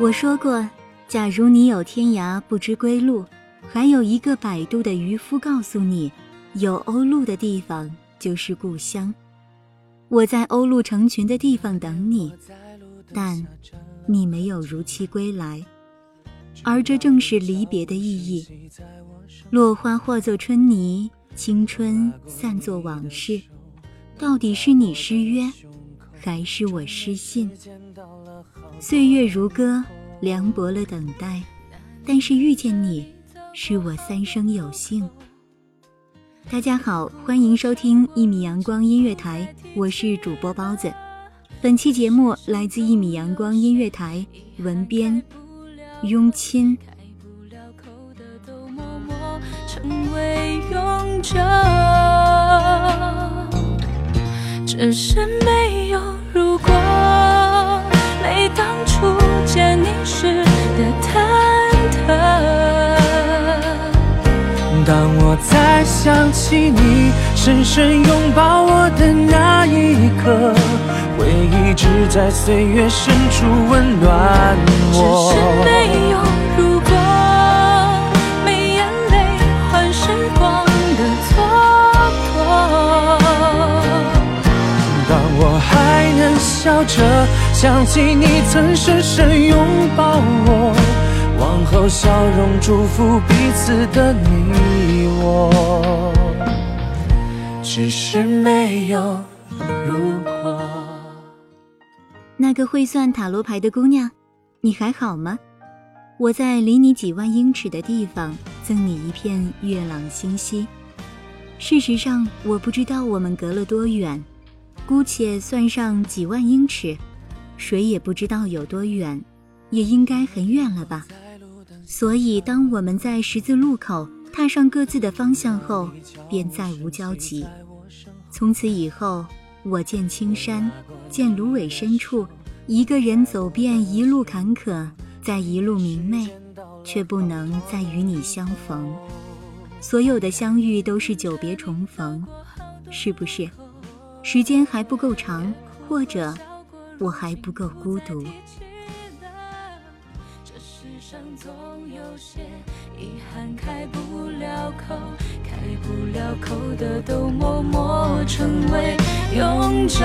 我说过，假如你有天涯不知归路，还有一个摆渡的渔夫告诉你，有鸥鹭的地方就是故乡。我在鸥鹭成群的地方等你，但你没有如期归来，而这正是离别的意义。落花化作春泥，青春散作往事，到底是你失约，还是我失信？岁月如歌，凉薄了等待，但是遇见你，是我三生有幸。大家好，欢迎收听一米阳光音乐台，我是主播包子。本期节目来自一米阳光音乐台，文编雍亲。只是没有如果。没当初见你时的忐忑，当我再想起你深深拥抱我的那一刻，回忆只在岁月深处温暖我。只是没有笑着。想起你曾深深拥抱我，往后笑容祝福彼此的你我，只是没有如果。那个会算塔罗牌的姑娘，你还好吗？我在离你几万英尺的地方赠你一片月朗星稀。事实上，我不知道我们隔了多远，姑且算上几万英尺。谁也不知道有多远，也应该很远了吧。所以，当我们在十字路口踏上各自的方向后，便再无交集。从此以后，我见青山，见芦苇深处，一个人走遍一路坎坷，再一路明媚，却不能再与你相逢。所有的相遇都是久别重逢，是不是？时间还不够长，或者？我还不够孤独。这世上总有些遗憾开不了口，开不了口的都默默成为永久。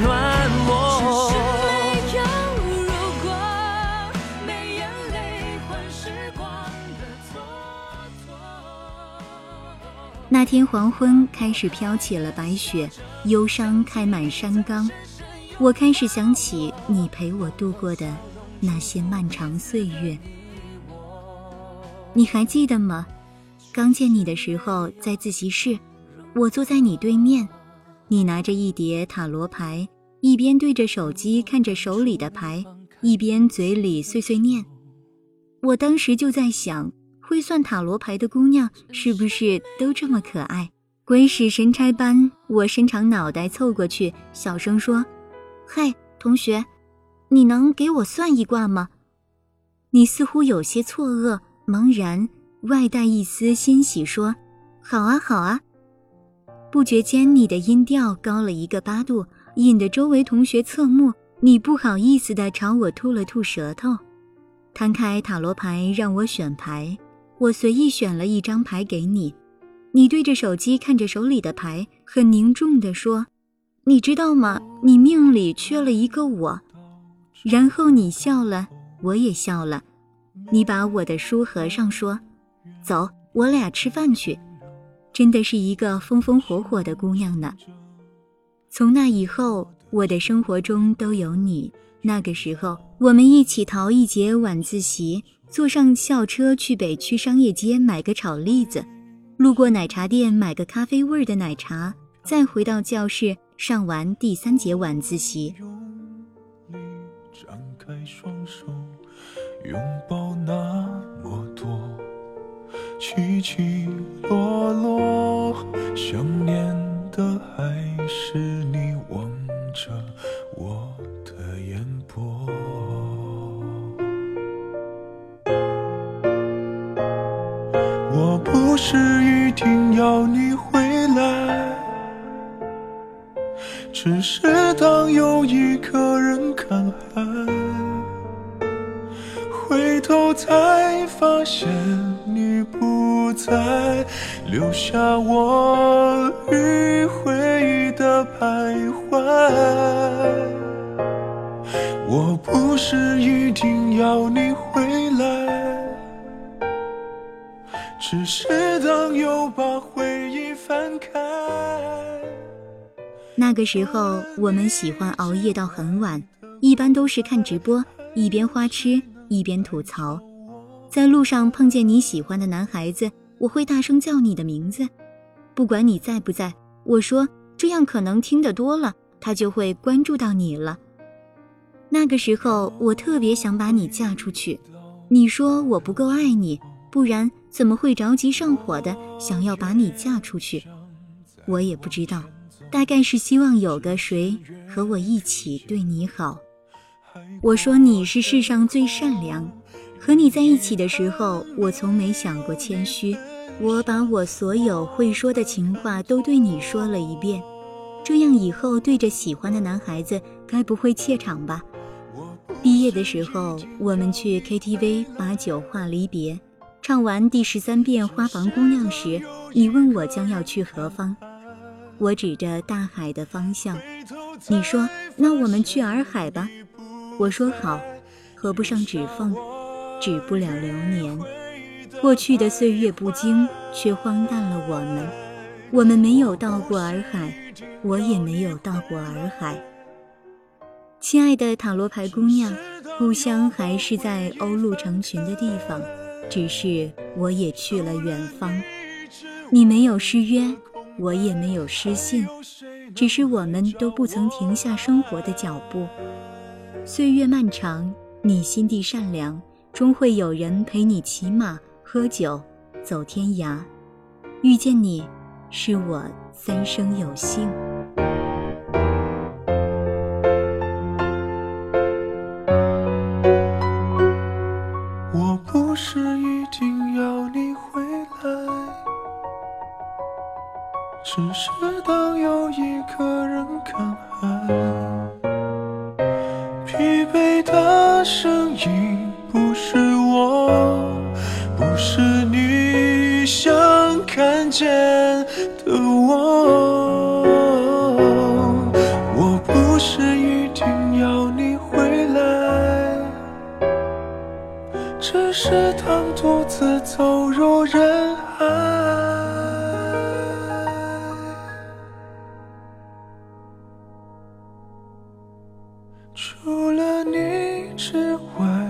暖我。那天黄昏开始飘起了白雪，忧伤开满山岗。我开始想起你陪我度过的那些漫长岁月。你还记得吗？刚见你的时候，在自习室，我坐在你对面，你拿着一叠塔罗牌，一边对着手机看着手里的牌，一边嘴里碎碎念。我当时就在想。会算塔罗牌的姑娘是不是都这么可爱？鬼使神差般，我伸长脑袋凑过去，小声说：“嘿，同学，你能给我算一卦吗？”你似乎有些错愕、茫然，外带一丝欣喜，说：“好啊，好啊。”不觉间，你的音调高了一个八度，引得周围同学侧目。你不好意思地朝我吐了吐舌头，摊开塔罗牌让我选牌。我随意选了一张牌给你，你对着手机看着手里的牌，很凝重地说：“你知道吗？你命里缺了一个我。”然后你笑了，我也笑了。你把我的书合上，说：“走，我俩吃饭去。”真的是一个风风火火的姑娘呢。从那以后，我的生活中都有你。那个时候，我们一起逃一节晚自习。坐上校车去北区商业街买个炒栗子，路过奶茶店买个咖啡味的奶茶，再回到教室上完第三节晚自习。张开双手，拥起起落落，想念的还是你望着我的眼波。我不是一定要你回来，只是当有一个人看海，回头才发现在，留下我迂回的徘徊。我不是一定要你回来。只是当又把回忆翻开。那个时候，我们喜欢熬夜到很晚，一般都是看直播，一边花痴一边吐槽。在路上碰见你喜欢的男孩子，我会大声叫你的名字，不管你在不在。我说这样可能听得多了，他就会关注到你了。那个时候，我特别想把你嫁出去。你说我不够爱你。不然怎么会着急上火的想要把你嫁出去？我也不知道，大概是希望有个谁和我一起对你好。我说你是世上最善良，和你在一起的时候，我从没想过谦虚。我把我所有会说的情话都对你说了一遍，这样以后对着喜欢的男孩子，该不会怯场吧？毕业的时候，我们去 KTV 把酒话离别。唱完第十三遍《花房姑娘》时，你问我将要去何方，我指着大海的方向。你说：“那我们去洱海吧。”我说：“好。”合不上指缝，止不了流年。过去的岁月不经，却荒诞了我们。我们没有到过洱海，我也没有到过洱海。亲爱的塔罗牌姑娘，故乡还是在鸥鹭成群的地方。只是我也去了远方，你没有失约，我也没有失信，只是我们都不曾停下生活的脚步。岁月漫长，你心地善良，终会有人陪你骑马、喝酒、走天涯。遇见你，是我三生有幸。想看见的我我不是一定要你回来只是当独自走入人海。除了你之外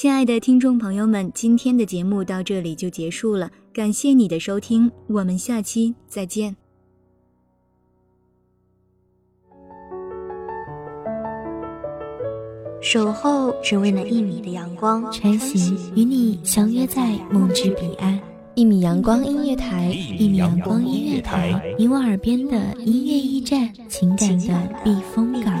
亲爱的听众朋友们，今天的节目到这里就结束了，感谢你的收听，我们下期再见。守候只为那一米的阳光，穿行与你相约在梦之彼岸。一米阳光音乐台，一米阳光音乐台，你我耳边的音乐驿站，情感的避风港。